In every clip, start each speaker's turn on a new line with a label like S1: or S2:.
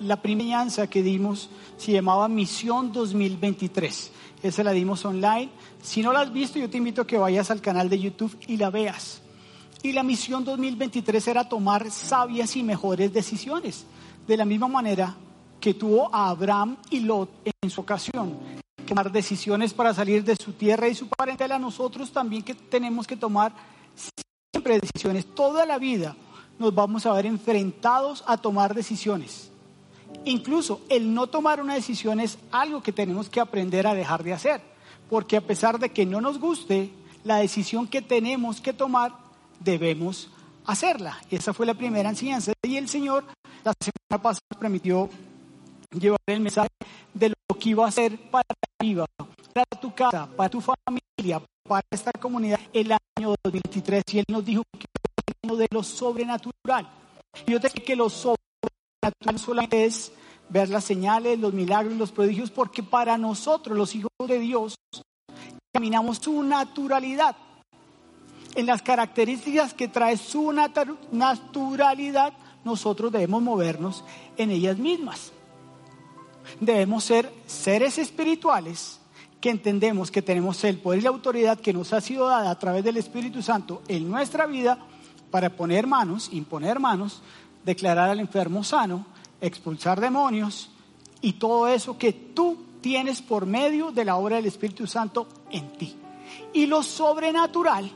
S1: la primera que dimos se llamaba Misión 2023. Esa la dimos online. Si no la has visto, yo te invito a que vayas al canal de YouTube y la veas. Y la misión 2023 era tomar sabias y mejores decisiones. De la misma manera que tuvo a Abraham y Lot en su ocasión. Tomar decisiones para salir de su tierra y su parentela. Nosotros también que tenemos que tomar siempre decisiones. Toda la vida nos vamos a ver enfrentados a tomar decisiones. Incluso el no tomar una decisión es algo que tenemos que aprender a dejar de hacer, porque a pesar de que no nos guste, la decisión que tenemos que tomar debemos hacerla. Esa fue la primera enseñanza. Y el Señor la semana pasada permitió llevar el mensaje de lo que iba a hacer para viva, para tu casa, para tu familia, para esta comunidad el año 2023. Y Él nos dijo que de lo sobrenatural. Yo te que lo sobrenatural es ver las señales, los milagros, los prodigios, porque para nosotros, los hijos de Dios, caminamos su naturalidad. En las características que trae su naturalidad, nosotros debemos movernos en ellas mismas. Debemos ser seres espirituales que entendemos que tenemos el poder y la autoridad que nos ha sido dada a través del Espíritu Santo en nuestra vida para poner manos, imponer manos declarar al enfermo sano, expulsar demonios y todo eso que tú tienes por medio de la obra del Espíritu Santo en ti. Y lo sobrenatural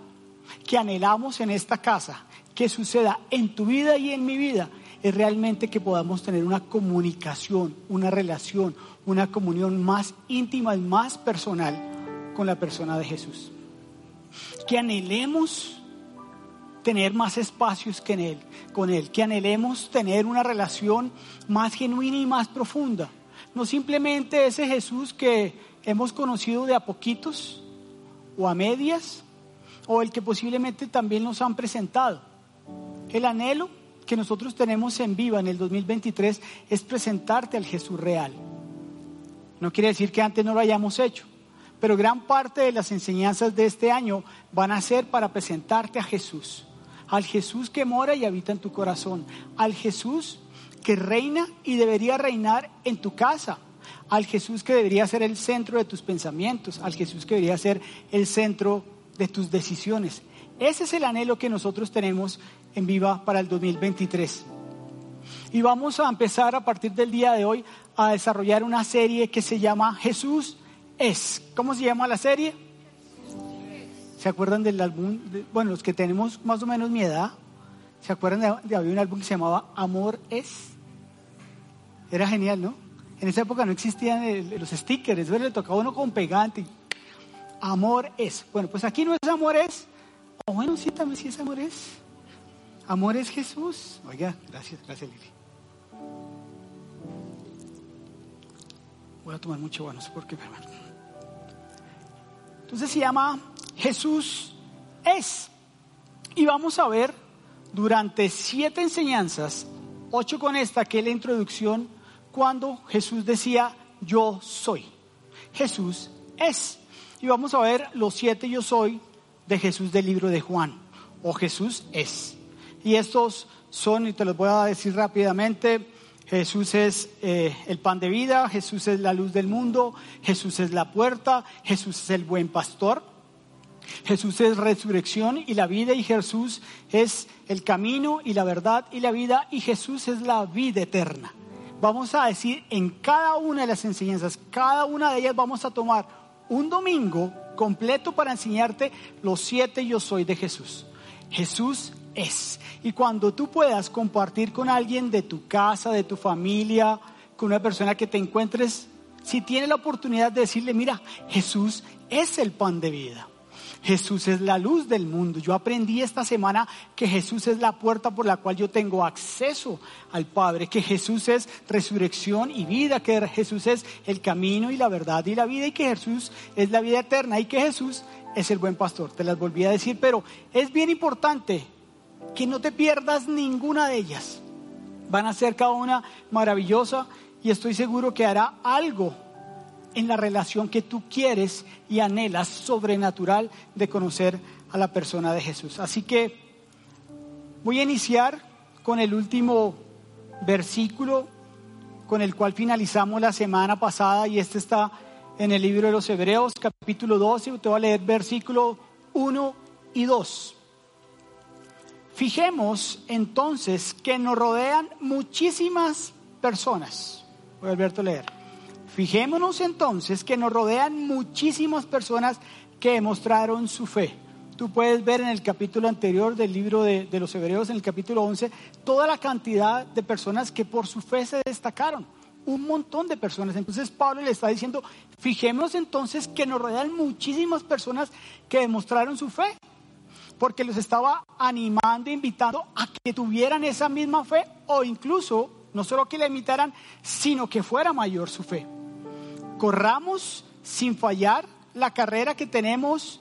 S1: que anhelamos en esta casa, que suceda en tu vida y en mi vida, es realmente que podamos tener una comunicación, una relación, una comunión más íntima y más personal con la persona de Jesús. Que anhelemos tener más espacios que en él, con Él, que anhelemos tener una relación más genuina y más profunda. No simplemente ese Jesús que hemos conocido de a poquitos o a medias, o el que posiblemente también nos han presentado. El anhelo que nosotros tenemos en viva en el 2023 es presentarte al Jesús real. No quiere decir que antes no lo hayamos hecho, pero gran parte de las enseñanzas de este año van a ser para presentarte a Jesús al Jesús que mora y habita en tu corazón, al Jesús que reina y debería reinar en tu casa, al Jesús que debería ser el centro de tus pensamientos, al Jesús que debería ser el centro de tus decisiones. Ese es el anhelo que nosotros tenemos en Viva para el 2023. Y vamos a empezar a partir del día de hoy a desarrollar una serie que se llama Jesús es. ¿Cómo se llama la serie? ¿Se acuerdan del álbum? bueno, los que tenemos más o menos mi edad, ¿se acuerdan de, había un álbum que se llamaba Amor es? Era genial, ¿no? En esa época no existían los stickers, le tocaba uno con pegante. Amor es. Bueno, pues aquí no es amor es. O bueno, sí, también sí es amor es. Amor es Jesús. Oiga, gracias, gracias Lili. Voy a tomar mucho bueno, no sé por qué, hermano. Entonces se llama Jesús es. Y vamos a ver durante siete enseñanzas, ocho con esta, que es la introducción, cuando Jesús decía, yo soy. Jesús es. Y vamos a ver los siete yo soy de Jesús del libro de Juan, o Jesús es. Y estos son, y te los voy a decir rápidamente, Jesús es eh, el pan de vida, Jesús es la luz del mundo, Jesús es la puerta, Jesús es el buen pastor, Jesús es resurrección y la vida y Jesús es el camino y la verdad y la vida y Jesús es la vida eterna. Vamos a decir en cada una de las enseñanzas, cada una de ellas vamos a tomar un domingo completo para enseñarte los siete yo soy de Jesús. Jesús es. Y cuando tú puedas compartir con alguien de tu casa, de tu familia, con una persona que te encuentres, si tienes la oportunidad de decirle, mira, Jesús es el pan de vida. Jesús es la luz del mundo. Yo aprendí esta semana que Jesús es la puerta por la cual yo tengo acceso al Padre, que Jesús es resurrección y vida, que Jesús es el camino y la verdad y la vida y que Jesús es la vida eterna y que Jesús es el buen pastor. Te las volví a decir, pero es bien importante que no te pierdas ninguna de ellas. Van a ser cada una maravillosa y estoy seguro que hará algo en la relación que tú quieres y anhelas sobrenatural de conocer a la persona de Jesús. Así que voy a iniciar con el último versículo con el cual finalizamos la semana pasada y este está en el libro de los Hebreos, capítulo 12. Te voy a leer versículo 1 y 2. Fijemos entonces que nos rodean muchísimas personas. Voy a volver a leer. Fijémonos entonces que nos rodean muchísimas personas que demostraron su fe. Tú puedes ver en el capítulo anterior del libro de, de, los Hebreos, en el capítulo 11, toda la cantidad de personas que por su fe se destacaron. Un montón de personas. Entonces Pablo le está diciendo, fijémonos entonces que nos rodean muchísimas personas que demostraron su fe. Porque los estaba animando, invitando a que tuvieran esa misma fe o incluso no solo que la imitaran, sino que fuera mayor su fe. Corramos sin fallar la carrera que tenemos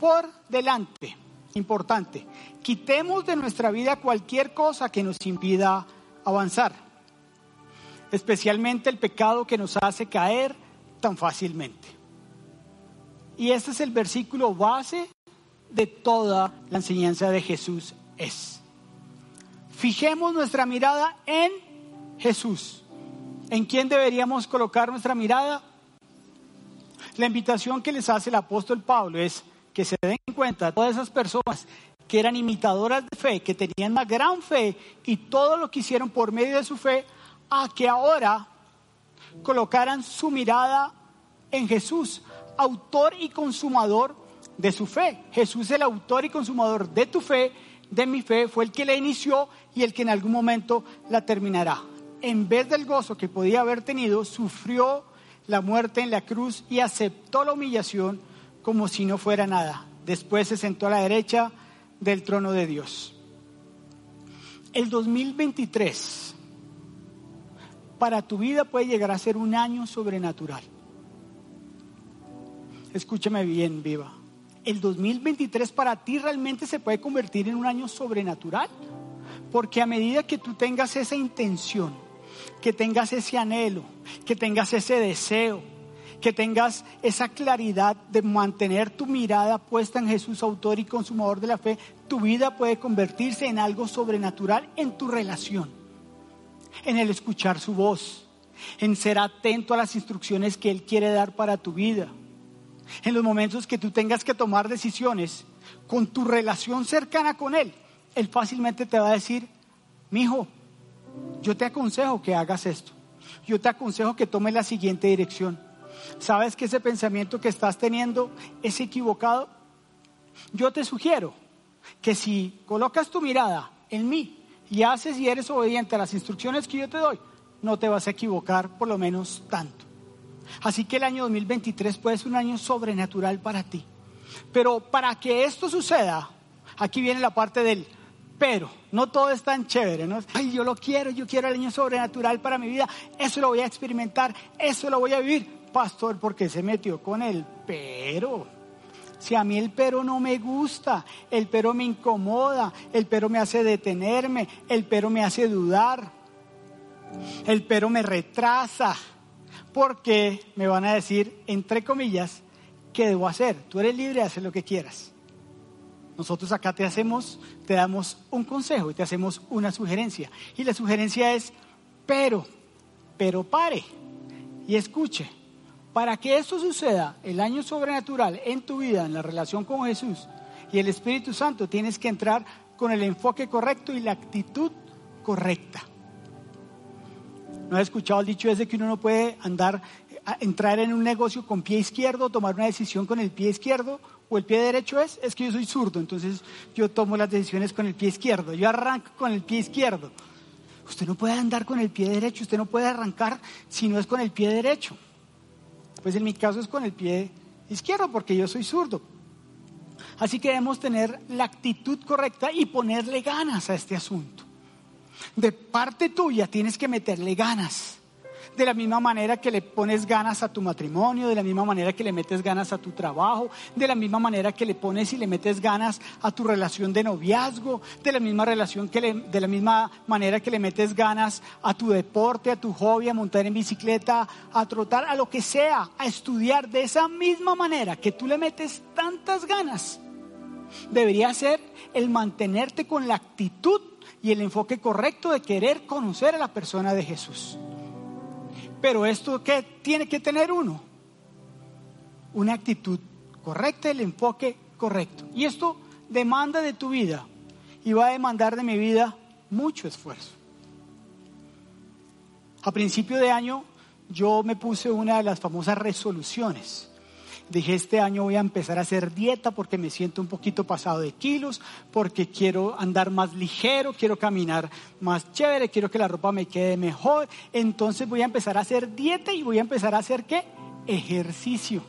S1: por delante. Importante. Quitemos de nuestra vida cualquier cosa que nos impida avanzar. Especialmente el pecado que nos hace caer tan fácilmente. Y este es el versículo base de toda la enseñanza de Jesús es. Fijemos nuestra mirada en Jesús. ¿En quién deberíamos colocar nuestra mirada? La invitación que les hace el apóstol Pablo es que se den cuenta todas esas personas que eran imitadoras de fe, que tenían una gran fe y todo lo que hicieron por medio de su fe, a que ahora colocaran su mirada en Jesús, autor y consumador de su fe. Jesús, el autor y consumador de tu fe, de mi fe, fue el que la inició y el que en algún momento la terminará en vez del gozo que podía haber tenido, sufrió la muerte en la cruz y aceptó la humillación como si no fuera nada. Después se sentó a la derecha del trono de Dios. El 2023 para tu vida puede llegar a ser un año sobrenatural. Escúchame bien, viva. El 2023 para ti realmente se puede convertir en un año sobrenatural, porque a medida que tú tengas esa intención, que tengas ese anhelo, que tengas ese deseo, que tengas esa claridad de mantener tu mirada puesta en Jesús, autor y consumador de la fe, tu vida puede convertirse en algo sobrenatural en tu relación, en el escuchar su voz, en ser atento a las instrucciones que Él quiere dar para tu vida, en los momentos que tú tengas que tomar decisiones con tu relación cercana con Él. Él fácilmente te va a decir, mi hijo, yo te aconsejo que hagas esto. Yo te aconsejo que tomes la siguiente dirección. ¿Sabes que ese pensamiento que estás teniendo es equivocado? Yo te sugiero que si colocas tu mirada en mí y haces y eres obediente a las instrucciones que yo te doy, no te vas a equivocar por lo menos tanto. Así que el año 2023 puede ser un año sobrenatural para ti. Pero para que esto suceda, aquí viene la parte del pero no todo es tan chévere, ¿no? Ay, yo lo quiero, yo quiero el año sobrenatural para mi vida, eso lo voy a experimentar, eso lo voy a vivir. Pastor, porque se metió con el pero? Si a mí el pero no me gusta, el pero me incomoda, el pero me hace detenerme, el pero me hace dudar, el pero me retrasa, porque me van a decir, entre comillas, ¿qué debo hacer? Tú eres libre de hacer lo que quieras. Nosotros acá te hacemos, te damos un consejo y te hacemos una sugerencia. Y la sugerencia es, pero, pero pare y escuche. Para que esto suceda, el año sobrenatural en tu vida, en la relación con Jesús y el Espíritu Santo, tienes que entrar con el enfoque correcto y la actitud correcta. ¿No has escuchado el dicho ese que uno no puede andar, entrar en un negocio con pie izquierdo, tomar una decisión con el pie izquierdo o el pie derecho es, es que yo soy zurdo, entonces yo tomo las decisiones con el pie izquierdo, yo arranco con el pie izquierdo. Usted no puede andar con el pie derecho, usted no puede arrancar si no es con el pie derecho. Pues en mi caso es con el pie izquierdo porque yo soy zurdo. Así que debemos tener la actitud correcta y ponerle ganas a este asunto. De parte tuya tienes que meterle ganas de la misma manera que le pones ganas a tu matrimonio, de la misma manera que le metes ganas a tu trabajo, de la misma manera que le pones y le metes ganas a tu relación de noviazgo, de la misma relación que de la misma manera que le metes ganas a tu deporte, a tu hobby, a montar en bicicleta, a trotar, a lo que sea, a estudiar de esa misma manera que tú le metes tantas ganas. Debería ser el mantenerte con la actitud y el enfoque correcto de querer conocer a la persona de Jesús. Pero esto qué tiene que tener uno? Una actitud correcta, el enfoque correcto. Y esto demanda de tu vida y va a demandar de mi vida mucho esfuerzo. A principio de año yo me puse una de las famosas resoluciones. Dije, este año voy a empezar a hacer dieta porque me siento un poquito pasado de kilos, porque quiero andar más ligero, quiero caminar más chévere, quiero que la ropa me quede mejor. Entonces voy a empezar a hacer dieta y voy a empezar a hacer qué? Ejercicio.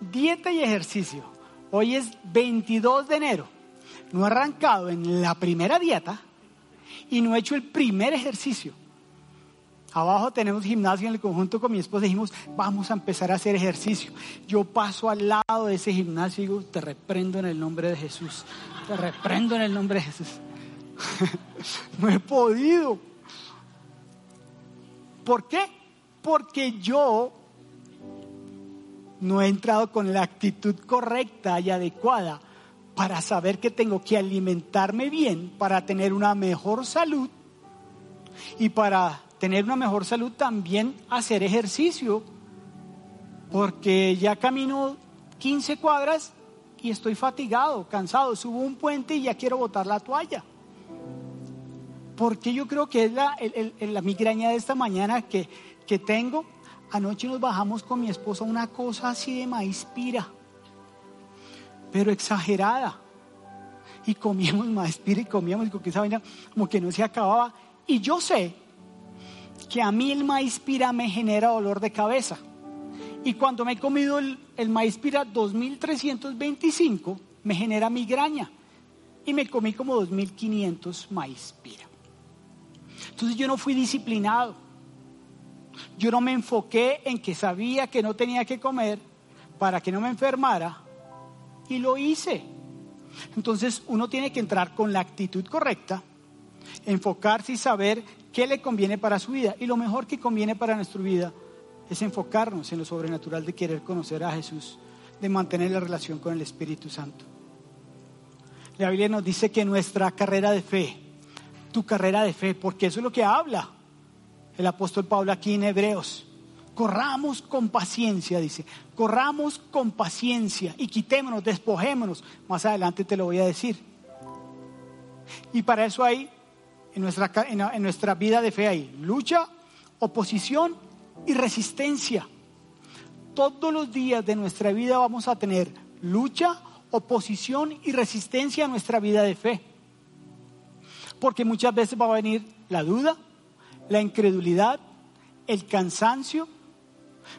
S1: Dieta y ejercicio. Hoy es 22 de enero. No he arrancado en la primera dieta y no he hecho el primer ejercicio. Abajo tenemos gimnasio en el conjunto con mi esposa. Dijimos, vamos a empezar a hacer ejercicio. Yo paso al lado de ese gimnasio y digo, te reprendo en el nombre de Jesús. Te reprendo en el nombre de Jesús. no he podido. ¿Por qué? Porque yo no he entrado con la actitud correcta y adecuada para saber que tengo que alimentarme bien, para tener una mejor salud y para tener una mejor salud, también hacer ejercicio, porque ya camino 15 cuadras y estoy fatigado, cansado, subo un puente y ya quiero botar la toalla. Porque yo creo que es la, migraña de esta mañana que, que tengo. Anoche nos bajamos con mi esposa una cosa así de maíz pira, pero exagerada. Y comíamos maíz pira y comíamos y con esa vaina como que no se acababa. Y yo sé que a mí el maíz pira me genera dolor de cabeza. Y cuando me he comido el, maíz pira 2325, me genera migraña. Y me comí como 2500 maíz pira. Entonces yo no fui disciplinado. Yo no me enfoqué en que sabía que no tenía que comer para que no me enfermara. Y lo hice. Entonces uno tiene que entrar con la actitud correcta, enfocarse y saber qué le conviene para su vida. Y lo mejor que conviene para nuestra vida es enfocarnos en lo sobrenatural de querer conocer a Jesús, de mantener la relación con el Espíritu Santo. La Biblia nos dice que nuestra carrera de fe, tu carrera de fe, porque eso es lo que habla el apóstol Pablo aquí en Hebreos. Corramos con paciencia, dice. Corramos con paciencia y quitémonos, despojémonos. Más adelante te lo voy a decir. Y para eso hay en nuestra, en nuestra vida de fe hay lucha, oposición y resistencia. Todos los días de nuestra vida vamos a tener lucha, oposición y resistencia a nuestra vida de fe. Porque muchas veces va a venir la duda, la incredulidad, el cansancio,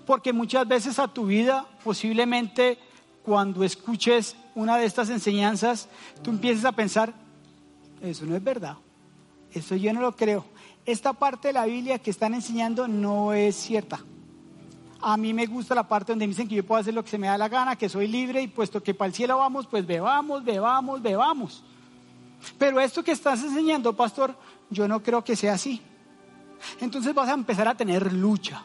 S1: porque muchas veces a tu vida posiblemente cuando escuches una de estas enseñanzas, tú empiezas a pensar, eso no es verdad. Eso yo no lo creo. Esta parte de la Biblia que están enseñando no es cierta. A mí me gusta la parte donde dicen que yo puedo hacer lo que se me da la gana, que soy libre y puesto que para el cielo vamos, pues bebamos, bebamos, bebamos. Pero esto que estás enseñando, pastor, yo no creo que sea así. Entonces vas a empezar a tener lucha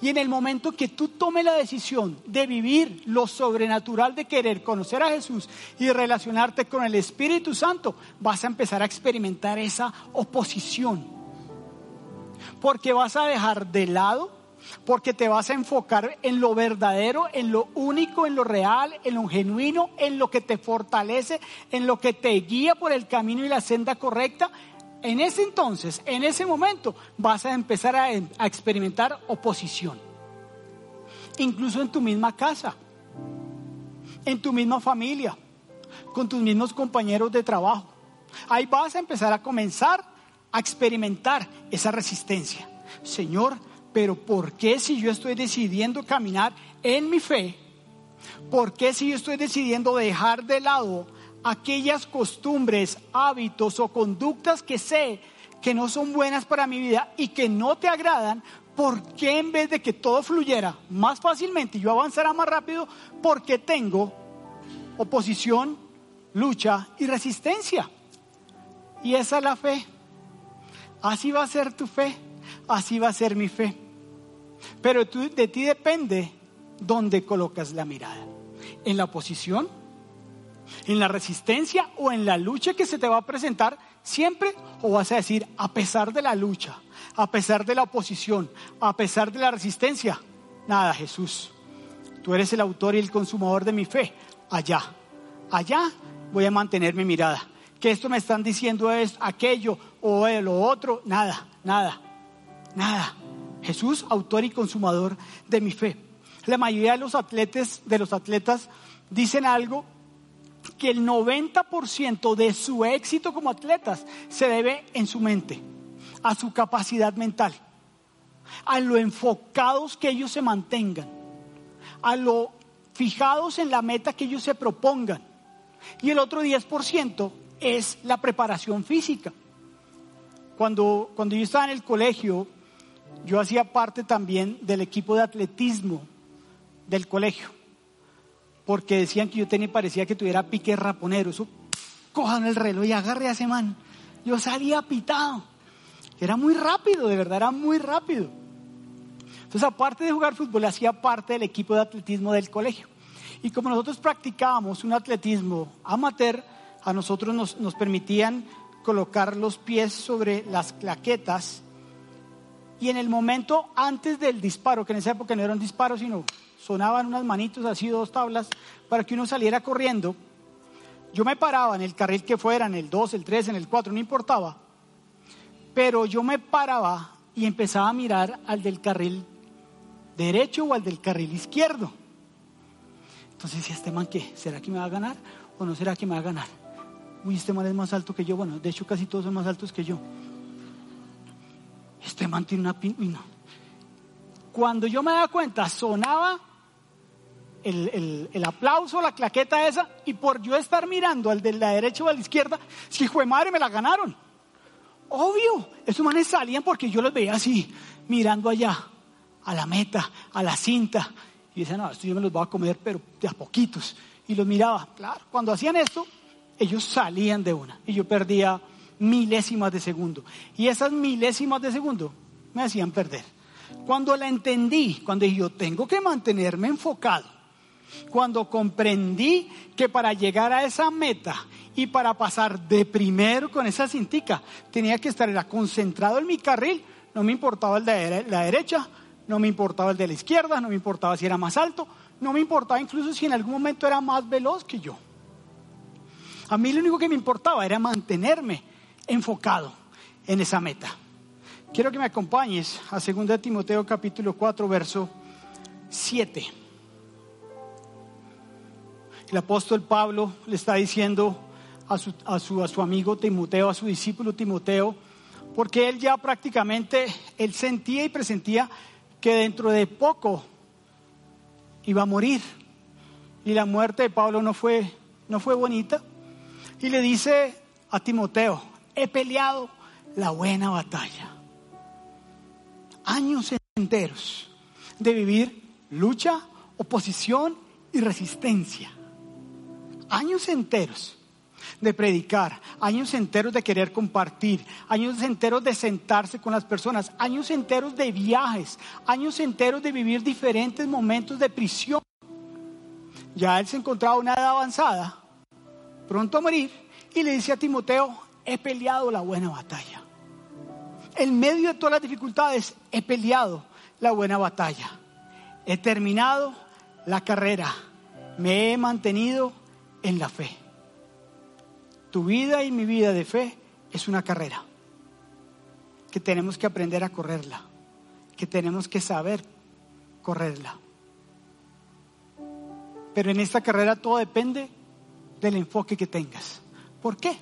S1: y en el momento que tú tomes la decisión de vivir lo sobrenatural de querer conocer a Jesús y relacionarte con el Espíritu Santo, vas a empezar a experimentar esa oposición. Porque vas a dejar de lado, porque te vas a enfocar en lo verdadero, en lo único, en lo real, en lo genuino, en lo que te fortalece, en lo que te guía por el camino y la senda correcta en ese entonces, en ese momento, vas a empezar a, experimentar oposición. Incluso en tu misma casa, en tu misma familia, con tus mismos compañeros de trabajo. Ahí vas a empezar a comenzar a experimentar esa resistencia. Señor, pero ¿por qué si yo estoy decidiendo caminar en mi fe? ¿Por qué si yo estoy decidiendo dejar de lado aquellas costumbres, hábitos o conductas que sé que no son buenas para mi vida y que no te agradan, ¿por qué en vez de que todo fluyera más fácilmente y yo avanzara más rápido, porque tengo oposición, lucha y resistencia? Y esa es la fe. Así va a ser tu fe, así va a ser mi fe. Pero de ti depende dónde colocas la mirada. En la oposición en la resistencia o en la lucha que se te va a presentar siempre o vas a decir a pesar de la lucha, a pesar de la oposición, a pesar de la resistencia? Nada, Jesús. Tú eres el autor y el consumador de mi fe. Allá, allá voy a mantener mi mirada. Que esto me están diciendo es aquello o lo otro. Nada, nada, nada. Jesús, autor y consumador de mi fe. La mayoría de los atletas, de los atletas dicen algo que el 90% de su éxito como atletas se debe en su mente, a su capacidad mental, a lo enfocados que ellos se mantengan, a lo fijados en la meta que ellos se propongan. Y el otro 10% es la preparación física. Cuando, cuando yo estaba en el colegio, yo hacía parte también del equipo de atletismo del colegio, porque decían que yo tenía, parecía que tuviera pique raponero, eso, cojan el reloj y agarre a ese man. Yo salía pitado, era muy rápido, de verdad, era muy rápido. Entonces, aparte de jugar fútbol, hacía parte del equipo de atletismo del colegio. Y como nosotros practicábamos un atletismo amateur, a nosotros nos, nos permitían colocar los pies sobre las claquetas y en el momento antes del disparo, que en esa época no era un disparo, sino sonaban unas manitos así, dos tablas, para que uno saliera corriendo, yo me paraba en el carril que fuera, en el 2, el 3, en el 4, no importaba, pero yo me paraba y empezaba a mirar al del carril derecho o al del carril izquierdo. Entonces decía, ¿este man qué? ¿Será que me va a ganar o no será que me va a ganar? Uy, este man es más alto que yo. Bueno, de hecho casi todos son más altos que yo. Este man tiene una pin... Cuando yo me daba cuenta, sonaba el, el, aplauso, la claqueta esa, y por yo estar mirando al de la derecha o a la izquierda, si hijo madre me la ganaron. Obvio, esos manes salían porque yo los veía así, mirando allá, a la meta, a la cinta. Y decían, no, esto yo me los voy a comer, pero de a poquitos. Y los miraba, claro, cuando hacían esto, ellos salían de una. Y yo perdía milésimas de segundo. Y esas milésimas de segundo me hacían perder. Cuando la entendí, cuando dije yo tengo que mantenerme enfocado, cuando comprendí que para llegar a esa meta y para pasar de primero con esa cintica, tenía que estar concentrado en mi carril, no me importaba el de la derecha, no me importaba el de la izquierda, no me importaba si era más alto, no me importaba incluso si en algún momento era más veloz que yo. A mí lo único que me importaba era mantenerme enfocado en esa meta. Quiero que me acompañes a 2 Timoteo capítulo 4, verso 7. El apóstol Pablo le está diciendo a su, amigo Timoteo, a su discípulo Timoteo, porque él ya prácticamente, él sentía y presentía que dentro de poco iba a morir. Y la muerte de Pablo no fue, no fue bonita. Y le dice a Timoteo, he peleado la buena batalla. Años enteros de vivir lucha, oposición y resistencia. Años enteros de predicar, años enteros de querer compartir, años enteros de sentarse con las personas, años enteros de viajes, años enteros de vivir diferentes momentos de prisión. Ya él se encontraba una edad avanzada, pronto a morir, y le dice a Timoteo, he peleado la buena batalla. En medio de todas las dificultades, he peleado la buena batalla. He terminado la carrera. Me he mantenido en la fe. Tu vida y mi vida de fe es una carrera que tenemos que aprender a correrla, que tenemos que saber correrla. Pero en esta carrera todo depende del enfoque que tengas. ¿Por qué?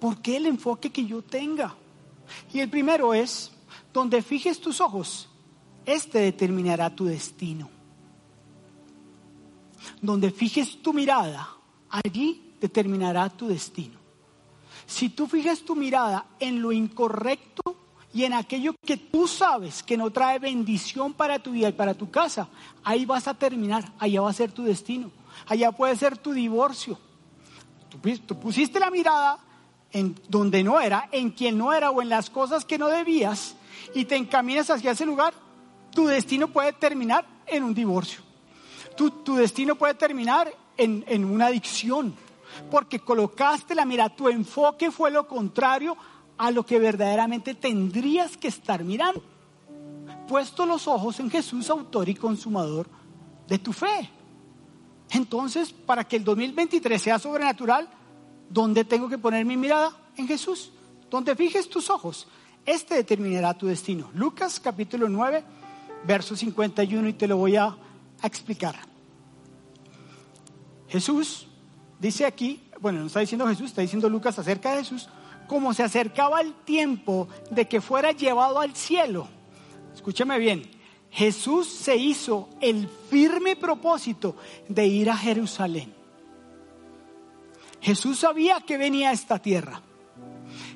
S1: ¿Por qué el enfoque que yo tenga? Y el primero es, donde fijes tus ojos, este determinará tu destino. Donde fijes tu mirada, allí determinará tu destino. Si tú fijes tu mirada en lo incorrecto y en aquello que tú sabes que no trae bendición para tu vida y para tu casa, ahí vas a terminar, allá va a ser tu destino, allá puede ser tu divorcio. Tú, pusiste la mirada en donde no era, en quien no era o en las cosas que no debías y te encaminas hacia ese lugar, tu destino puede terminar en un divorcio. Tu, destino puede terminar en, en una adicción. porque colocaste la mira, tu enfoque fue lo contrario a lo que verdaderamente tendrías que estar mirando. Puesto los ojos en Jesús, autor y consumador de tu fe. Entonces, para que el 2023 sea sobrenatural, ¿dónde tengo que poner mi mirada? En Jesús. Donde fijes tus ojos, este determinará tu destino. Lucas capítulo 9, verso 51, y te lo voy a, explicar. Jesús dice aquí, bueno, no está diciendo Jesús, está diciendo Lucas acerca de Jesús, como se acercaba el tiempo de que fuera llevado al cielo. Escúchame bien, Jesús se hizo el firme propósito de ir a Jerusalén. Jesús sabía que venía a esta tierra.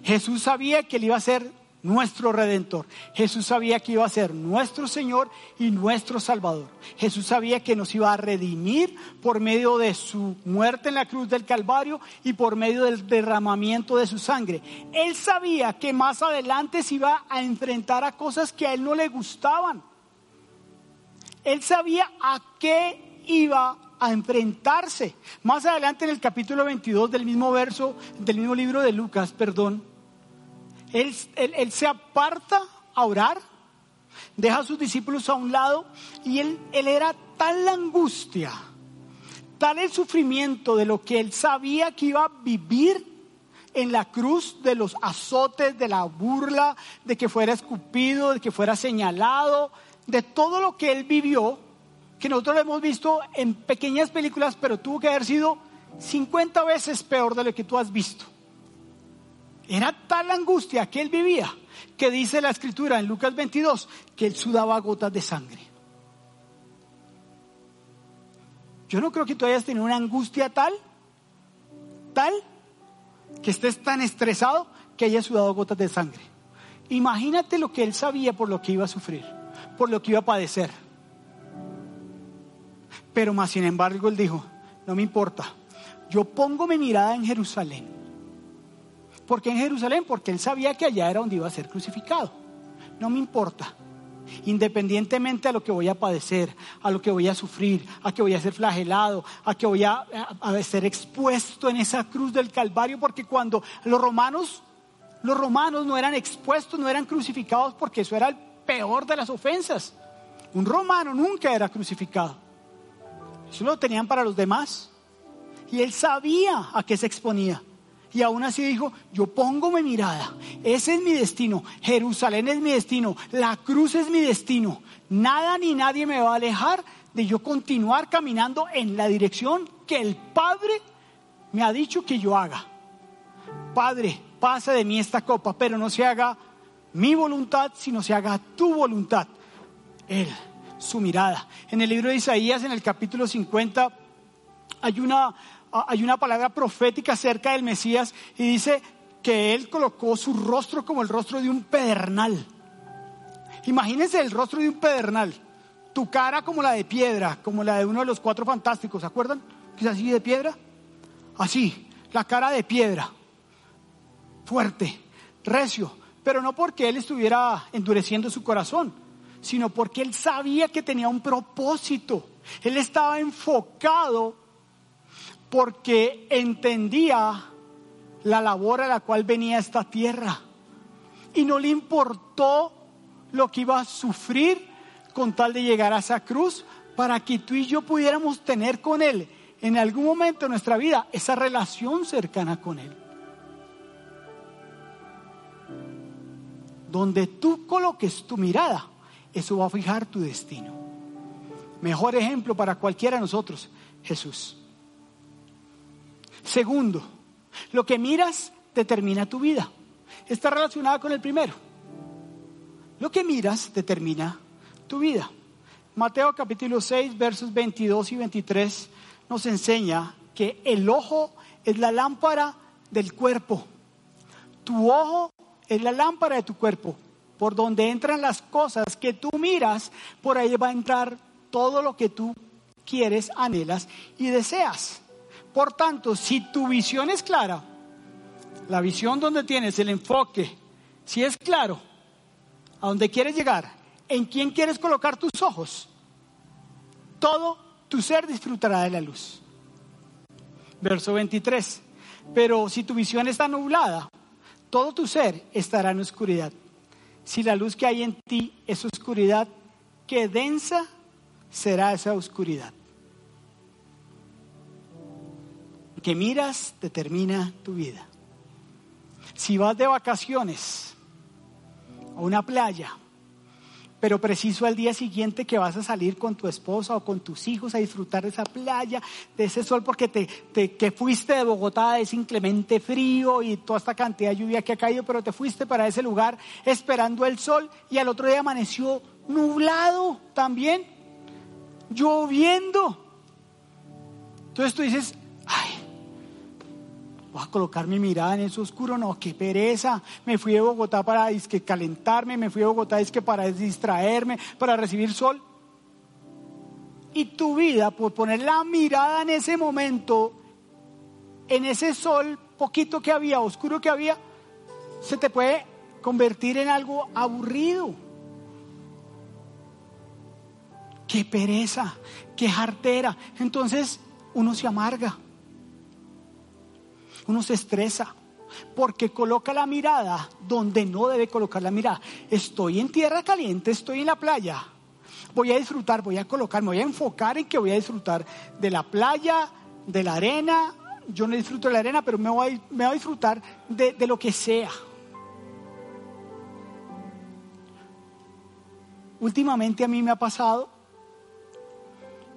S1: Jesús sabía que él iba a ser nuestro redentor. Jesús sabía que iba a ser nuestro Señor y nuestro Salvador. Jesús sabía que nos iba a redimir por medio de su muerte en la cruz del Calvario y por medio del derramamiento de su sangre. Él sabía que más adelante se iba a enfrentar a cosas que a él no le gustaban. Él sabía a qué iba a enfrentarse. Más adelante en el capítulo 22 del mismo verso, del mismo libro de Lucas, perdón, él, se aparta a orar, deja a sus discípulos a un lado y él, él era tal la angustia, tal el sufrimiento de lo que él sabía que iba a vivir en la cruz de los azotes, de la burla, de que fuera escupido, de que fuera señalado, de todo lo que él vivió, que nosotros lo hemos visto en pequeñas películas, pero tuvo que haber sido 50 veces peor de lo que tú has visto. Era tal angustia que él vivía que dice la escritura en Lucas 22 que él sudaba gotas de sangre. Yo no creo que tú hayas tenido una angustia tal, tal, que estés tan estresado que hayas sudado gotas de sangre. Imagínate lo que él sabía por lo que iba a sufrir, por lo que iba a padecer. Pero más sin embargo él dijo, no me importa, yo pongo mi mirada en Jerusalén ¿Por qué en Jerusalén? Porque él sabía que allá era donde iba a ser crucificado. No me importa. Independientemente a lo que voy a padecer, a lo que voy a sufrir, a que voy a ser flagelado, a que voy a, a ser expuesto en esa cruz del Calvario, porque cuando los romanos, los romanos no eran expuestos, no eran crucificados, porque eso era el peor de las ofensas. Un romano nunca era crucificado. Eso lo tenían para los demás. Y él sabía a qué se exponía. Y aún así dijo, yo pongo mi mirada, ese es mi destino, Jerusalén es mi destino, la cruz es mi destino. Nada ni nadie me va a alejar de yo continuar caminando en la dirección que el Padre me ha dicho que yo haga. Padre, pasa de mí esta copa, pero no se haga mi voluntad, sino se haga tu voluntad. Él, su mirada. En el libro de Isaías, en el capítulo 50, hay una hay una palabra profética acerca del Mesías y dice que él colocó su rostro como el rostro de un pedernal. Imagínense el rostro de un pedernal, tu cara como la de piedra, como la de uno de los cuatro fantásticos, ¿se acuerdan? Que es así de piedra. Así, la cara de piedra, fuerte, recio, pero no porque él estuviera endureciendo su corazón, sino porque él sabía que tenía un propósito. Él estaba enfocado porque entendía la labor a la cual venía esta tierra. Y no le importó lo que iba a sufrir con tal de llegar a esa cruz para que tú y yo pudiéramos tener con Él en algún momento de nuestra vida esa relación cercana con Él. Donde tú coloques tu mirada, eso va a fijar tu destino. Mejor ejemplo para cualquiera de nosotros, Jesús. Segundo, lo que miras determina tu vida. Está relacionada con el primero. Lo que miras determina tu vida. Mateo capítulo 6, versos 22 y 23 nos enseña que el ojo es la lámpara del cuerpo. Tu ojo es la lámpara de tu cuerpo. Por donde entran las cosas que tú miras, por ahí va a entrar todo lo que tú quieres, anhelas y deseas. Por tanto, si tu visión es clara, la visión donde tienes el enfoque, si es claro, a dónde quieres llegar, en quién quieres colocar tus ojos, todo tu ser disfrutará de la luz. Verso 23. Pero si tu visión está nublada, todo tu ser estará en oscuridad. Si la luz que hay en ti es oscuridad, qué densa será esa oscuridad. Que miras determina tu vida. Si vas de vacaciones a una playa, pero preciso al día siguiente que vas a salir con tu esposa o con tus hijos a disfrutar de esa playa, de ese sol, porque te, te, que fuiste de Bogotá, de ese inclemente frío y toda esta cantidad de lluvia que ha caído, pero te fuiste para ese lugar esperando el sol y al otro día amaneció nublado también, lloviendo. Entonces tú dices, ay, voy a colocar mi mirada en eso oscuro, no, qué pereza. Me fui de Bogotá para disque, calentarme, me fui de Bogotá disque, para distraerme, para recibir sol. Y tu vida, por poner la mirada en ese momento, en ese sol poquito que había, oscuro que había, se te puede convertir en algo aburrido. Qué pereza, qué jartera. Entonces uno se amarga uno se estresa porque coloca la mirada donde no debe colocar la mirada. Estoy en tierra caliente, estoy en la playa. Voy a disfrutar, voy a colocar, me voy a enfocar en que voy a disfrutar de la playa, de la arena. Yo no disfruto de la arena, pero me voy, a disfrutar de, de lo que sea. Últimamente a mí me ha pasado,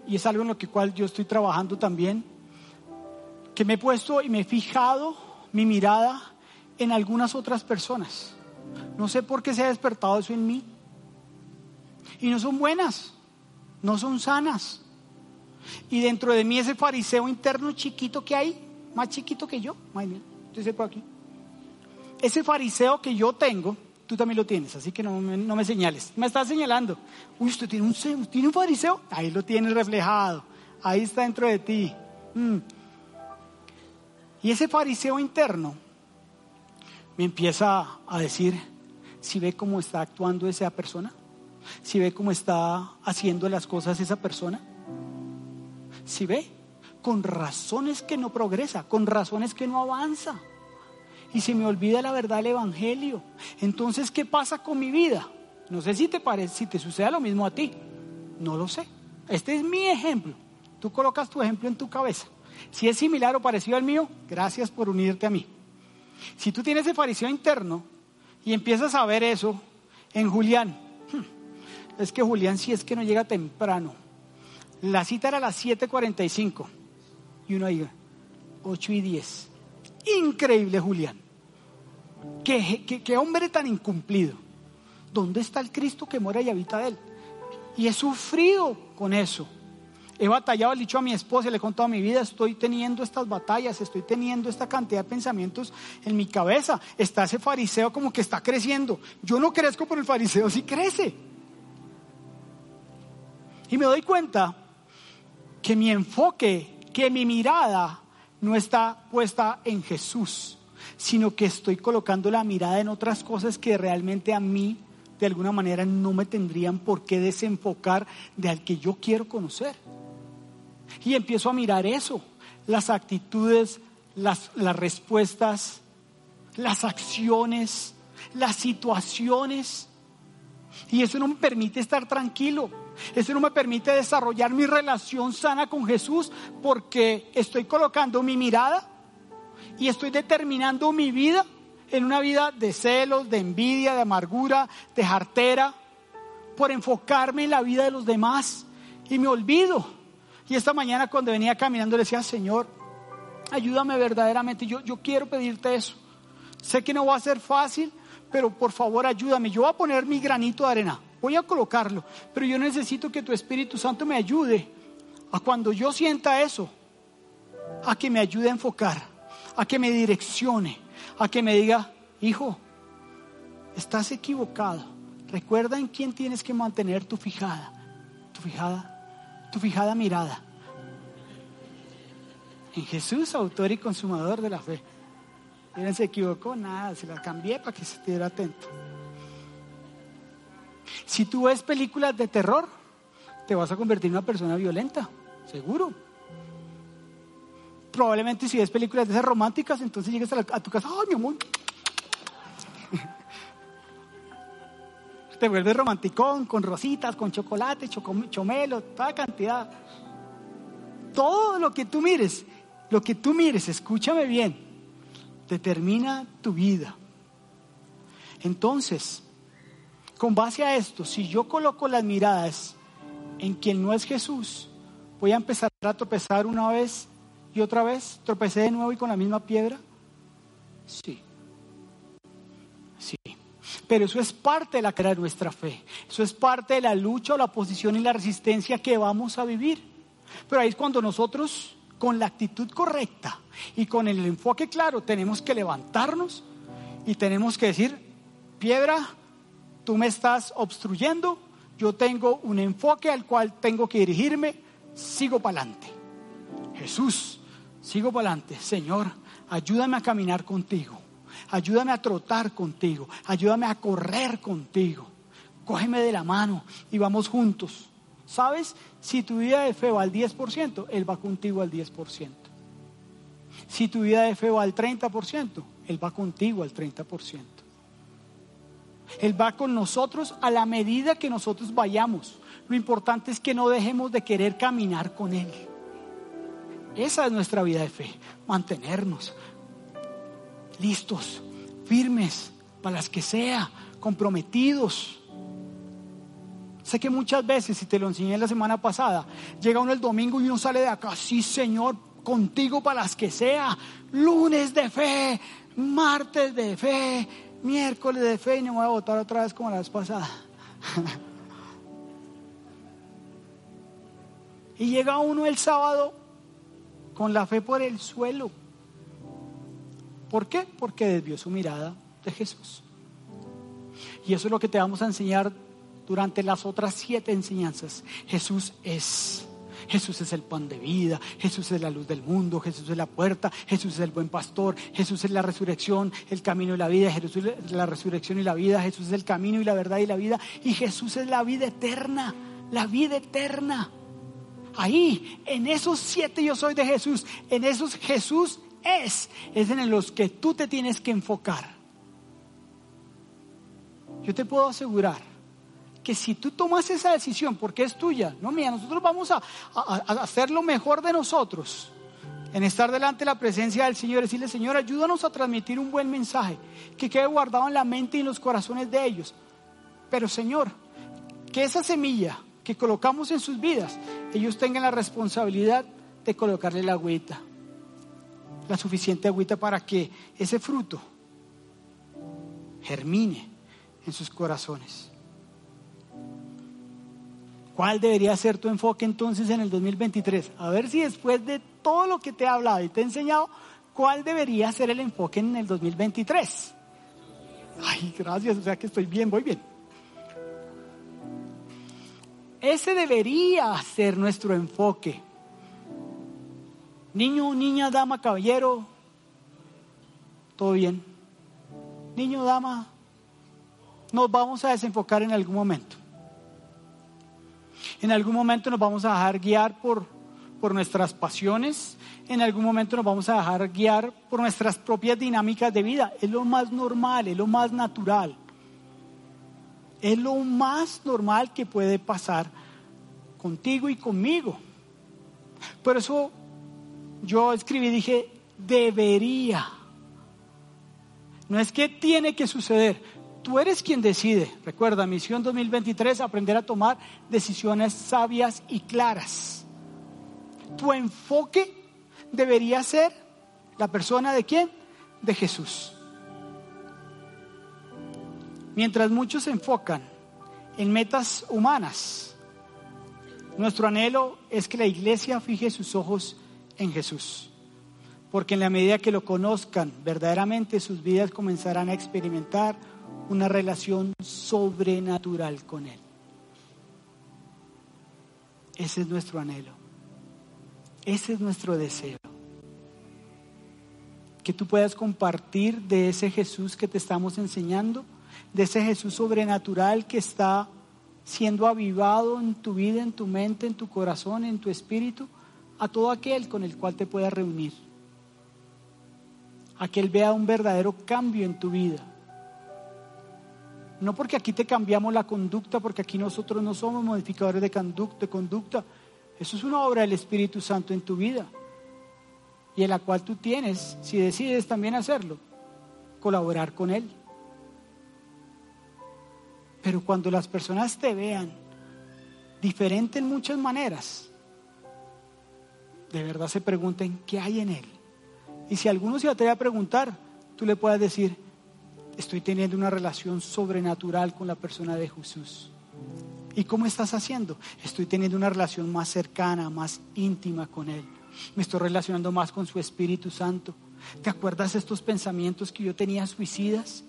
S1: y es algo en lo que cual yo estoy trabajando también, que me he puesto y me he fijado mi mirada en algunas otras personas. No sé por qué se ha despertado eso en mí. Y no son buenas, no son sanas. Y dentro de mí ese fariseo interno chiquito que hay, más chiquito que yo, por aquí. Ese fariseo que yo tengo, tú también lo tienes, así que no, no me señales. Me estás señalando. Uy, usted tiene un, ¿tiene un fariseo. Ahí lo tienes reflejado. Ahí está dentro de ti. Mm. Y ese fariseo interno me empieza a decir, si ve cómo está actuando esa persona, si ve cómo está haciendo las cosas esa persona, si ve, con razones que no progresa, con razones que no avanza. Y se me olvida la verdad del Evangelio. Entonces, ¿qué pasa con mi vida? No sé si te parece, si te sucede lo mismo a ti. No lo sé. Este es mi ejemplo. Tú colocas tu ejemplo en tu cabeza. Si es similar o parecido al mío, gracias por unirte a mí. Si tú tienes ese fariseo interno y empiezas a ver eso en Julián, hmm, es que Julián sí es que no llega temprano. La cita era a las 7.45 y uno diga, 8 y 10. Increíble Julián. ¿Qué, qué, qué hombre tan incumplido. ¿Dónde está el Cristo que mora y habita de él? Y he sufrido con eso. He batallado, le he dicho a mi esposa, le he contado mi vida, estoy teniendo estas batallas, estoy teniendo esta cantidad de pensamientos en mi cabeza. Está ese fariseo como que está creciendo. Yo no crezco por el fariseo, sí crece. Y me doy cuenta que mi enfoque, que mi mirada no está puesta en Jesús, sino que estoy colocando la mirada en otras cosas que realmente a mí de alguna manera no me tendrían por qué desenfocar de al que yo quiero conocer. Y empiezo a mirar eso, las actitudes, las, respuestas, las acciones, las situaciones. Y eso no me permite estar tranquilo. Eso no me permite desarrollar mi relación sana con Jesús porque estoy colocando mi mirada y estoy determinando mi vida en una vida de celos, de envidia, de amargura, de jartera, por enfocarme en la vida de los demás. Y me olvido y esta mañana cuando venía caminando le decía, Señor, ayúdame verdaderamente, yo, yo quiero pedirte eso. Sé que no va a ser fácil, pero por favor ayúdame. Yo voy a poner mi granito de arena, voy a colocarlo, pero yo necesito que tu Espíritu Santo me ayude a cuando yo sienta eso, a que me ayude a enfocar, a que me direccione, a que me diga, hijo, estás equivocado. Recuerda en quién tienes que mantener tu fijada, tu fijada tu fijada mirada en Jesús, autor y consumador de la fe. Miren, se equivocó, nada, se la cambié para que se estuviera atento. Si tú ves películas de terror, te vas a convertir en una persona violenta, seguro. Probablemente si ves películas de esas románticas, entonces llegas a, tu casa, ¡ay, mi amor! Te vuelves romanticón, con rositas, con chocolate, chomelo, toda cantidad. Todo lo que tú mires, lo que tú mires, escúchame bien, determina tu vida. Entonces, con base a esto, si yo coloco las miradas en quien no es Jesús, voy a empezar a tropezar una vez y otra vez, tropecé de nuevo y con la misma piedra. Sí. Sí. Pero eso es parte de la cara de nuestra fe. Eso es parte de la lucha la posición y la resistencia que vamos a vivir. Pero ahí es cuando nosotros, con la actitud correcta y con el enfoque claro, tenemos que levantarnos y tenemos que decir, piedra, tú me estás obstruyendo, yo tengo un enfoque al cual tengo que dirigirme, sigo para adelante. Jesús, sigo para adelante. Señor, ayúdame a caminar contigo. Ayúdame a trotar contigo. Ayúdame a correr contigo. Cógeme de la mano y vamos juntos. ¿Sabes? Si tu vida de fe va al 10%, Él va contigo al 10%. Si tu vida de fe va al 30%, Él va contigo al 30%. Él va con nosotros a la medida que nosotros vayamos. Lo importante es que no dejemos de querer caminar con Él. Esa es nuestra vida de fe, mantenernos listos, firmes, para las que sea, comprometidos. Sé que muchas veces, y te lo enseñé la semana pasada, llega uno el domingo y uno sale de acá, sí Señor, contigo para las que sea, lunes de fe, martes de fe, miércoles de fe y no voy a votar otra vez como la vez pasada. y llega uno el sábado con la fe por el suelo. ¿Por qué? Porque desvió su mirada de Jesús. Y eso es lo que te vamos a enseñar durante las otras siete enseñanzas. Jesús es. Jesús es el pan de vida, Jesús es la luz del mundo, Jesús es la puerta, Jesús es el buen pastor, Jesús es la resurrección, el camino y la vida, Jesús es la resurrección y la vida, Jesús es el camino y la verdad y la vida, y Jesús es la vida eterna, la vida eterna. Ahí, en esos siete yo soy de Jesús, en esos Jesús es, es en los que tú te tienes que enfocar. Yo te puedo asegurar que si tú tomas esa decisión, porque es tuya, no mía, nosotros vamos a, hacer lo mejor de nosotros, en estar delante de la presencia del Señor, decirle, Señor, ayúdanos a transmitir un buen mensaje, que quede guardado en la mente y en los corazones de ellos. Pero Señor, que esa semilla que colocamos en sus vidas, ellos tengan la responsabilidad de colocarle la agüita, la suficiente agüita para que ese fruto germine en sus corazones. ¿Cuál debería ser tu enfoque entonces en el 2023? A ver si después de todo lo que te he hablado y te he enseñado, ¿cuál debería ser el enfoque en el 2023? Ay, gracias, o sea que estoy bien, voy bien. Ese debería ser nuestro enfoque. Niño, niña, dama, caballero, todo bien. Niño, dama, nos vamos a desenfocar en algún momento. En algún momento nos vamos a dejar guiar por, por nuestras pasiones, en algún momento nos vamos a dejar guiar por nuestras propias dinámicas de vida. Es lo más normal, es lo más natural. Es lo más normal que puede pasar contigo y conmigo. Por eso yo escribí y dije, debería. No es que tiene que suceder. Tú eres quien decide. Recuerda, misión 2023, aprender a tomar decisiones sabias y claras. Tu enfoque debería ser la persona de quién? De Jesús. Mientras muchos se enfocan en metas humanas, nuestro anhelo es que la iglesia fije sus ojos en Jesús. Porque en la medida que lo conozcan verdaderamente, sus vidas comenzarán a experimentar una relación sobrenatural con Él. Ese es nuestro anhelo. Ese es nuestro deseo. Que tú puedas compartir de ese Jesús que te estamos enseñando de ese Jesús sobrenatural que está siendo avivado en tu vida, en tu mente, en tu corazón, en tu espíritu, a todo aquel con el cual te puedas reunir. A que Él vea un verdadero cambio en tu vida. No porque aquí te cambiamos la conducta, porque aquí nosotros no somos modificadores de conducta. Eso es una obra del Espíritu Santo en tu vida. Y en la cual tú tienes, si decides también hacerlo, colaborar con Él. Pero cuando las personas te vean diferente en muchas maneras, de verdad se pregunten qué hay en Él. Y si alguno se atreve a preguntar, tú le puedes decir, estoy teniendo una relación sobrenatural con la persona de Jesús. ¿Y cómo estás haciendo? Estoy teniendo una relación más cercana, más íntima con Él. Me estoy relacionando más con su Espíritu Santo. ¿Te acuerdas estos pensamientos que yo tenía suicidas?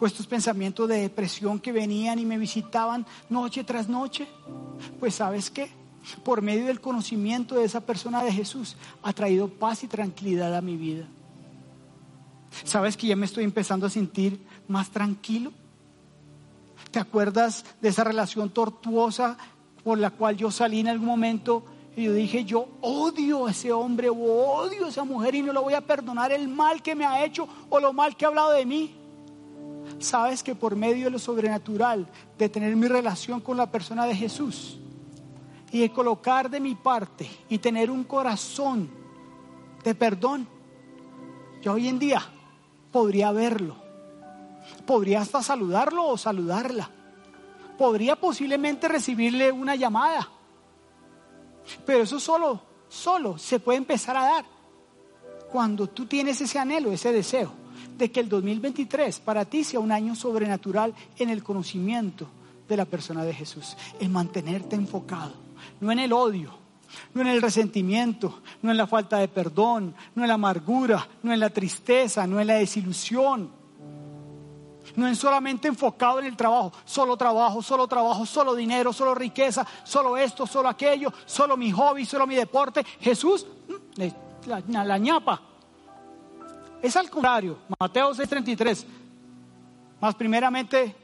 S1: ¿O estos pensamientos de depresión que venían y me visitaban noche tras noche? Pues sabes qué? Por medio del conocimiento de esa persona de Jesús ha traído paz y tranquilidad a mi vida. ¿Sabes que ya me estoy empezando a sentir más tranquilo? ¿Te acuerdas de esa relación tortuosa por la cual yo salí en algún momento y yo dije, yo odio a ese hombre o odio a esa mujer y no le voy a perdonar el mal que me ha hecho o lo mal que ha hablado de mí? Sabes que por medio de lo sobrenatural, de tener mi relación con la persona de Jesús y de colocar de mi parte y tener un corazón de perdón, yo hoy en día podría verlo. Podría hasta saludarlo o saludarla. Podría posiblemente recibirle una llamada. Pero eso solo, solo se puede empezar a dar cuando tú tienes ese anhelo, ese deseo de que el 2023 para ti sea un año sobrenatural en el conocimiento de la persona de Jesús, en mantenerte enfocado, no en el odio, no en el resentimiento, no en la falta de perdón, no en la amargura, no en la tristeza, no en la desilusión, no en solamente enfocado en el trabajo, solo trabajo, solo trabajo, solo dinero, solo riqueza, solo esto, solo aquello, solo mi hobby, solo mi deporte. Jesús, mm, la, ñapa. Es al contrario, Mateo 6:33. Más primeramente,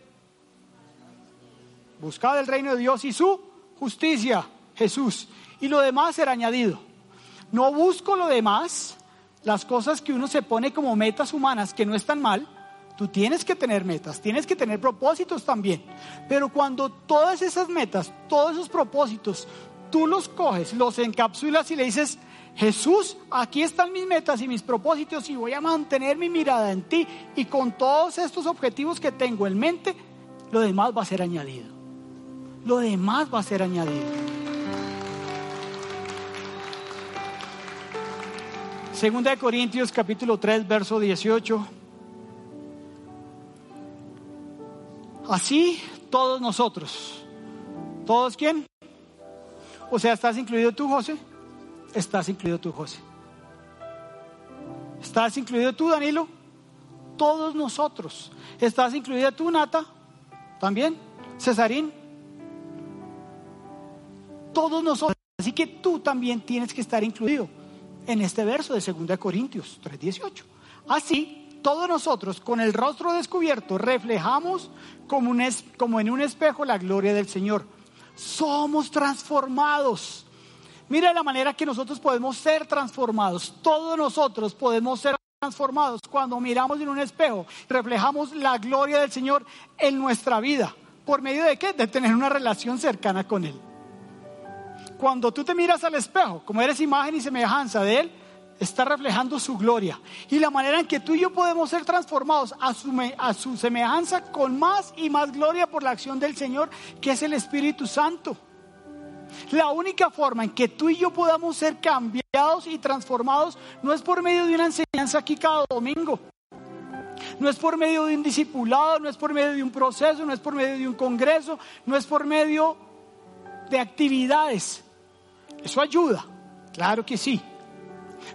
S1: buscad el reino de Dios y su justicia, Jesús y lo demás será añadido. No busco lo demás, las cosas que uno se pone como metas humanas, que no están mal. Tú tienes que tener metas, tienes que tener propósitos también. Pero cuando todas esas metas, todos esos propósitos, tú los coges, los encapsulas y le dices, Jesús, aquí están mis metas y mis propósitos y voy a mantener mi mirada en ti y con todos estos objetivos que tengo en mente, lo demás va a ser añadido. Lo demás va a ser añadido. Segunda de Corintios capítulo 3, verso 18. Así todos nosotros. ¿Todos quién? O sea, ¿estás incluido tú, José? Estás incluido tú, José. ¿Estás incluido tú, Danilo? Todos nosotros. ¿Estás incluida tú, Nata? ¿También? ¿Cesarín? Todos nosotros. Así que tú también tienes que estar incluido en este verso de 2 Corintios 3:18. Así, todos nosotros con el rostro descubierto reflejamos como, en un espejo la gloria del Señor. Somos transformados. Mira la manera que nosotros podemos ser transformados. Todos nosotros podemos ser transformados cuando miramos en un espejo, reflejamos la gloria del Señor en nuestra vida. ¿Por medio de qué? De tener una relación cercana con Él cuando tú te miras al espejo, como eres imagen y semejanza de Él, está reflejando su gloria. Y la manera en que tú y yo podemos ser transformados a su, a su semejanza con más y más gloria por la acción del Señor, que es el Espíritu Santo. La única forma en que tú y yo podamos ser cambiados y transformados no es por medio de una enseñanza aquí cada domingo. No es por medio de un discipulado, no es por medio de un proceso, no es por medio de un congreso, no es por medio de actividades. Eso ayuda, claro que sí.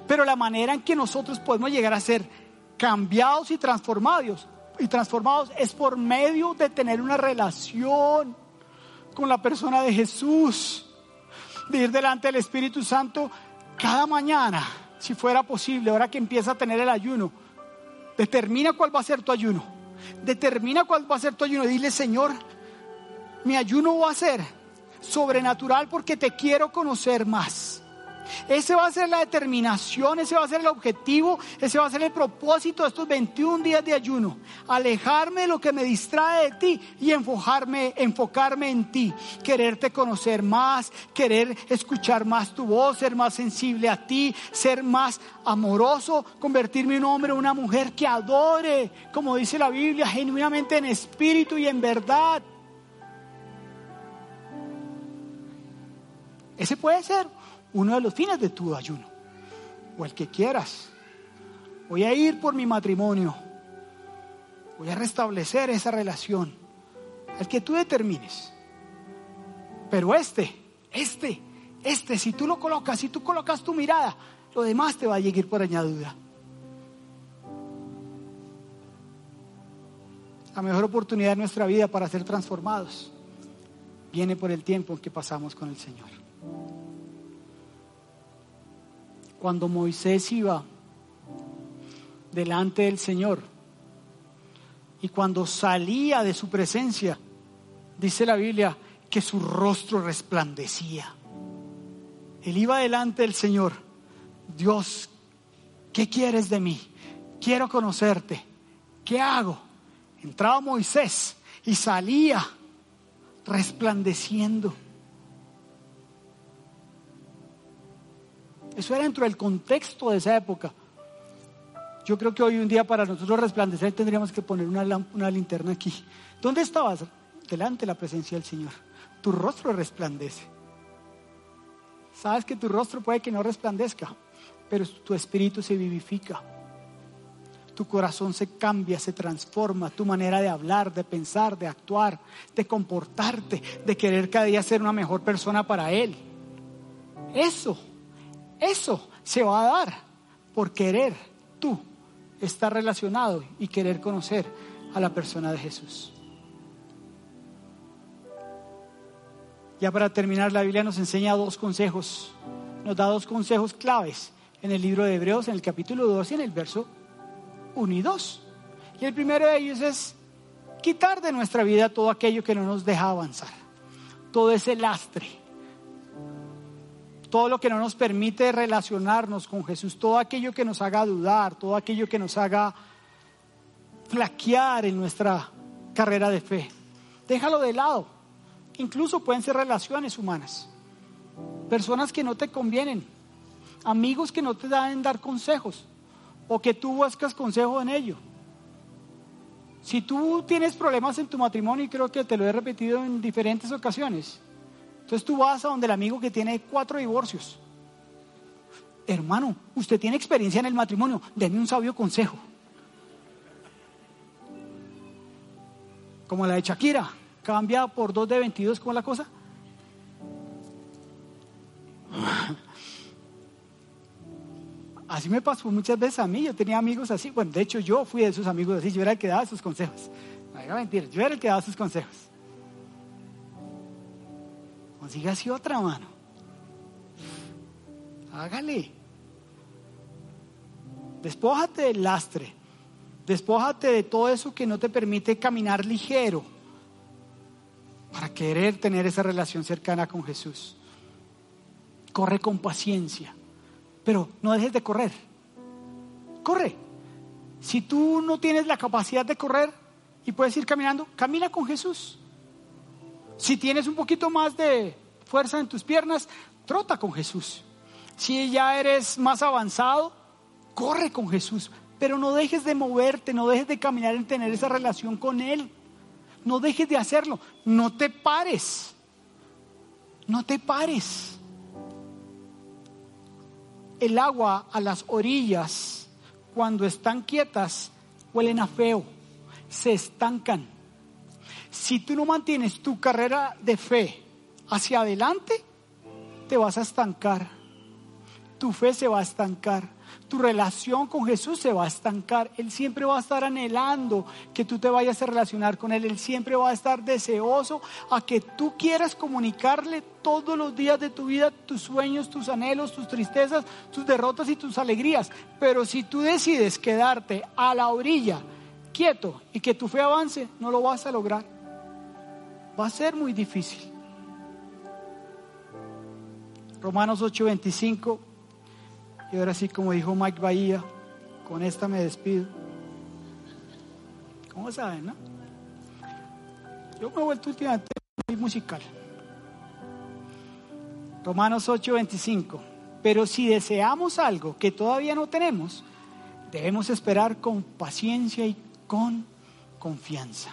S1: Pero la manera en que nosotros podemos llegar a ser cambiados y transformados, y transformados es por medio de tener una relación con la persona de Jesús, de ir delante del Espíritu Santo cada mañana, si fuera posible, ahora que empieza a tener el ayuno. Determina cuál va a ser tu ayuno. Determina cuál va a ser tu ayuno. Dile, Señor, mi ayuno va a ser sobrenatural porque te quiero conocer más. Ese va a ser la determinación, ese va a ser el objetivo, ese va a ser el propósito de estos 21 días de ayuno. Alejarme de lo que me distrae de ti y enfocarme, enfocarme en ti. Quererte conocer más, querer escuchar más tu voz, ser más sensible a ti, ser más amoroso, convertirme en un hombre una mujer que adore, como dice la Biblia, genuinamente en espíritu y en verdad. Ese puede ser uno de los fines de tu ayuno, o el que quieras. Voy a ir por mi matrimonio, voy a restablecer esa relación, el que tú determines. Pero este, este, este, si tú lo colocas, si tú colocas tu mirada, lo demás te va a llegar por añadidura. La mejor oportunidad de nuestra vida para ser transformados viene por el tiempo que pasamos con el Señor. Cuando Moisés iba delante del Señor y cuando salía de su presencia, dice la Biblia que su rostro resplandecía. Él iba delante del Señor. Dios, ¿qué quieres de mí? Quiero conocerte. ¿Qué hago? Entraba Moisés y salía resplandeciendo. Eso era dentro del contexto de esa época. Yo creo que hoy un día para nosotros resplandecer tendríamos que poner una, linterna aquí. ¿Dónde estabas? Delante de la presencia del Señor. Tu rostro resplandece. Sabes que tu rostro puede que no resplandezca, pero tu espíritu se vivifica. Tu corazón se cambia, se transforma, tu manera de hablar, de pensar, de actuar, de comportarte, de querer cada día ser una mejor persona para Él. Eso eso se va a dar por querer tú estar relacionado y querer conocer a la persona de Jesús. Ya para terminar, la Biblia nos enseña dos consejos, nos da dos consejos claves en el libro de Hebreos, en el capítulo 2 y en el verso 1 y 2. Y el primero de ellos es quitar de nuestra vida todo aquello que no nos deja avanzar, todo ese lastre, todo lo que no nos permite relacionarnos con Jesús, todo aquello que nos haga dudar, todo aquello que nos haga flaquear en nuestra carrera de fe. Déjalo de lado. Incluso pueden ser relaciones humanas, personas que no te convienen, amigos que no te dan dar consejos o que tú buscas consejo en ello. Si tú tienes problemas en tu matrimonio, y creo que te lo he repetido en diferentes ocasiones, entonces tú vas a donde el amigo que tiene cuatro divorcios. Hermano, usted tiene experiencia en el matrimonio, denme un sabio consejo. Como la de Shakira, cambia por dos de 22, ¿cómo la cosa? Así me pasó muchas veces a mí, yo tenía amigos así, bueno, de hecho yo fui de esos amigos así, yo era el que daba sus consejos. No diga mentir, yo era el que daba sus consejos. Consiga así otra mano. Hágale. Despójate del lastre. Despójate de todo eso que no te permite caminar ligero para querer tener esa relación cercana con Jesús. Corre con paciencia, pero no dejes de correr. Corre. Si tú no tienes la capacidad de correr y puedes ir caminando, camina con Jesús. Si tienes un poquito más de fuerza en tus piernas, trota con Jesús. Si ya eres más avanzado, corre con Jesús. Pero no dejes de moverte, no dejes de caminar en tener esa relación con Él. No dejes de hacerlo. No te pares. No te pares. El agua a las orillas, cuando están quietas, huelen a feo. Se estancan si tú no mantienes tu carrera de fe hacia adelante, te vas a estancar. Tu fe se va a estancar. Tu relación con Jesús se va a estancar. Él siempre va a estar anhelando que tú te vayas a relacionar con Él. Él siempre va a estar deseoso a que tú quieras comunicarle todos los días de tu vida tus sueños, tus anhelos, tus tristezas, tus derrotas y tus alegrías. Pero si tú decides quedarte a la orilla, quieto, y que tu fe avance, no lo vas a lograr va a ser muy difícil. Romanos 8:25 Y ahora sí, como dijo Mike Bahía, con esta me despido. ¿Cómo saben, no? Yo me he vuelto últimamente muy musical. Romanos 8:25. Pero si deseamos algo que todavía no tenemos, debemos esperar con paciencia y con confianza.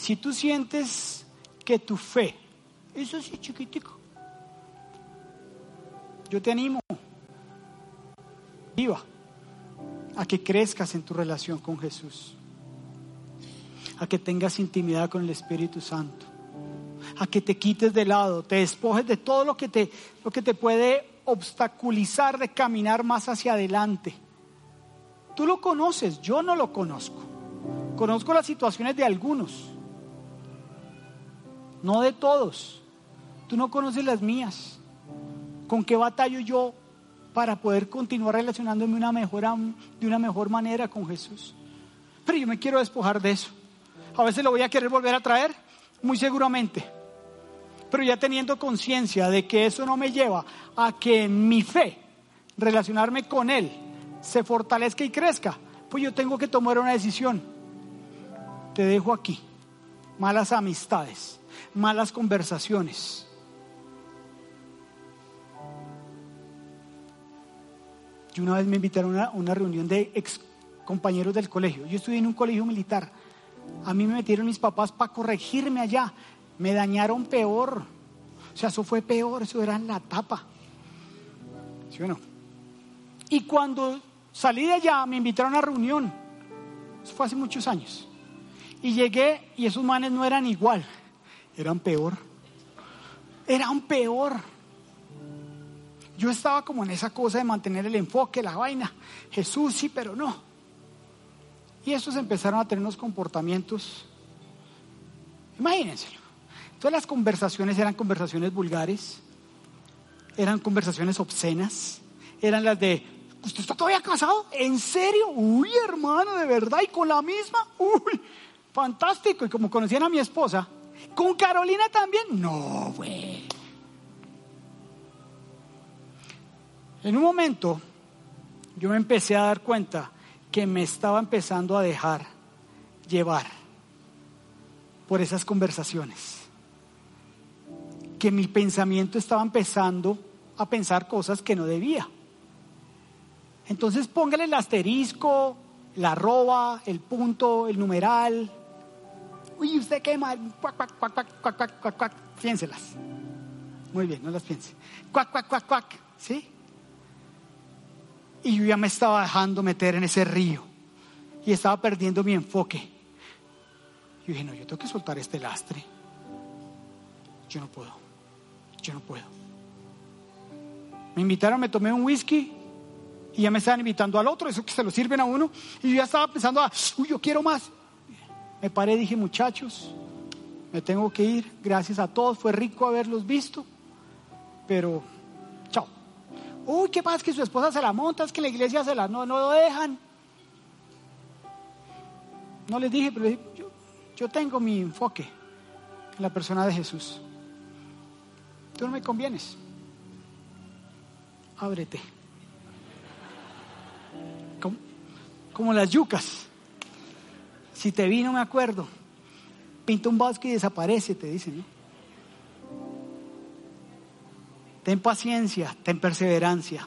S1: Si tú sientes que tu fe, eso sí chiquitico, yo te animo, viva, a que crezcas en tu relación con Jesús, a que tengas intimidad con el Espíritu Santo, a que te quites de lado, te despojes de todo lo que te, lo que te puede obstaculizar de caminar más hacia adelante. Tú lo conoces, yo no lo conozco. Conozco las situaciones de algunos, no de todos. Tú no conoces las mías. ¿Con qué batallo yo para poder continuar relacionándome una de una mejor manera con Jesús? Pero yo me quiero despojar de eso. A veces lo voy a querer volver a traer, muy seguramente. Pero ya teniendo conciencia de que eso no me lleva a que mi fe, relacionarme con Él, se fortalezca y crezca, pues yo tengo que tomar una decisión. Te dejo aquí. Malas amistades, malas conversaciones. Yo una vez me invitaron a una, reunión de ex compañeros del colegio. Yo estudié en un colegio militar. A mí me metieron mis papás para corregirme allá. Me dañaron peor. O sea, eso fue peor, eso era en la tapa. ¿Sí o no? Y cuando salí de allá, me invitaron a una reunión. Eso fue hace muchos años. Y llegué y esos manes no eran igual, eran peor. Eran peor. Yo estaba como en esa cosa de mantener el enfoque, la vaina. Jesús sí, pero no. Y estos empezaron a tener unos comportamientos. Imagínense. Todas las conversaciones eran conversaciones vulgares, eran conversaciones obscenas, eran las de ¿Usted está todavía casado? ¿En serio? Uy, hermano, de verdad. ¿Y con la misma? Uy, fantástico. Y como conocían a mi esposa, ¿con Carolina también? No, güey. En un momento, yo me empecé a dar cuenta que me estaba empezando a dejar llevar por esas conversaciones. Que mi pensamiento estaba empezando a pensar cosas que no debía. Entonces póngale el asterisco, la arroba, el punto, el numeral. Uy, usted quema. Cuac, cuac, cuac, cuac, cuac, cuac, cuac, cuac. Piénselas. Muy bien, no las piense. Cuac, cuac, cuac, cuac. ¿Sí? Y yo ya me estaba dejando meter en ese río. Y estaba perdiendo mi enfoque. Yo dije, no, yo tengo que soltar este lastre. Yo no puedo. Yo no puedo. Me invitaron, me tomé un whisky y ya me estaban invitando al otro, eso que se lo sirven a uno. Y yo ya estaba pensando, ah, uy, yo quiero más. Me paré dije, muchachos, me tengo que ir. Gracias a todos, fue rico haberlos visto. Pero, chao. Uy, ¿qué pasa? Que su esposa se la monta, es que la iglesia se la no, no lo dejan. No les dije, pero yo, yo tengo mi enfoque en la persona de Jesús. Tú no me convienes. Ábrete. como las yucas. Si te vi, no me acuerdo. Pinta un bosque y desaparece, te dicen. ¿no? Ten paciencia, ten perseverancia.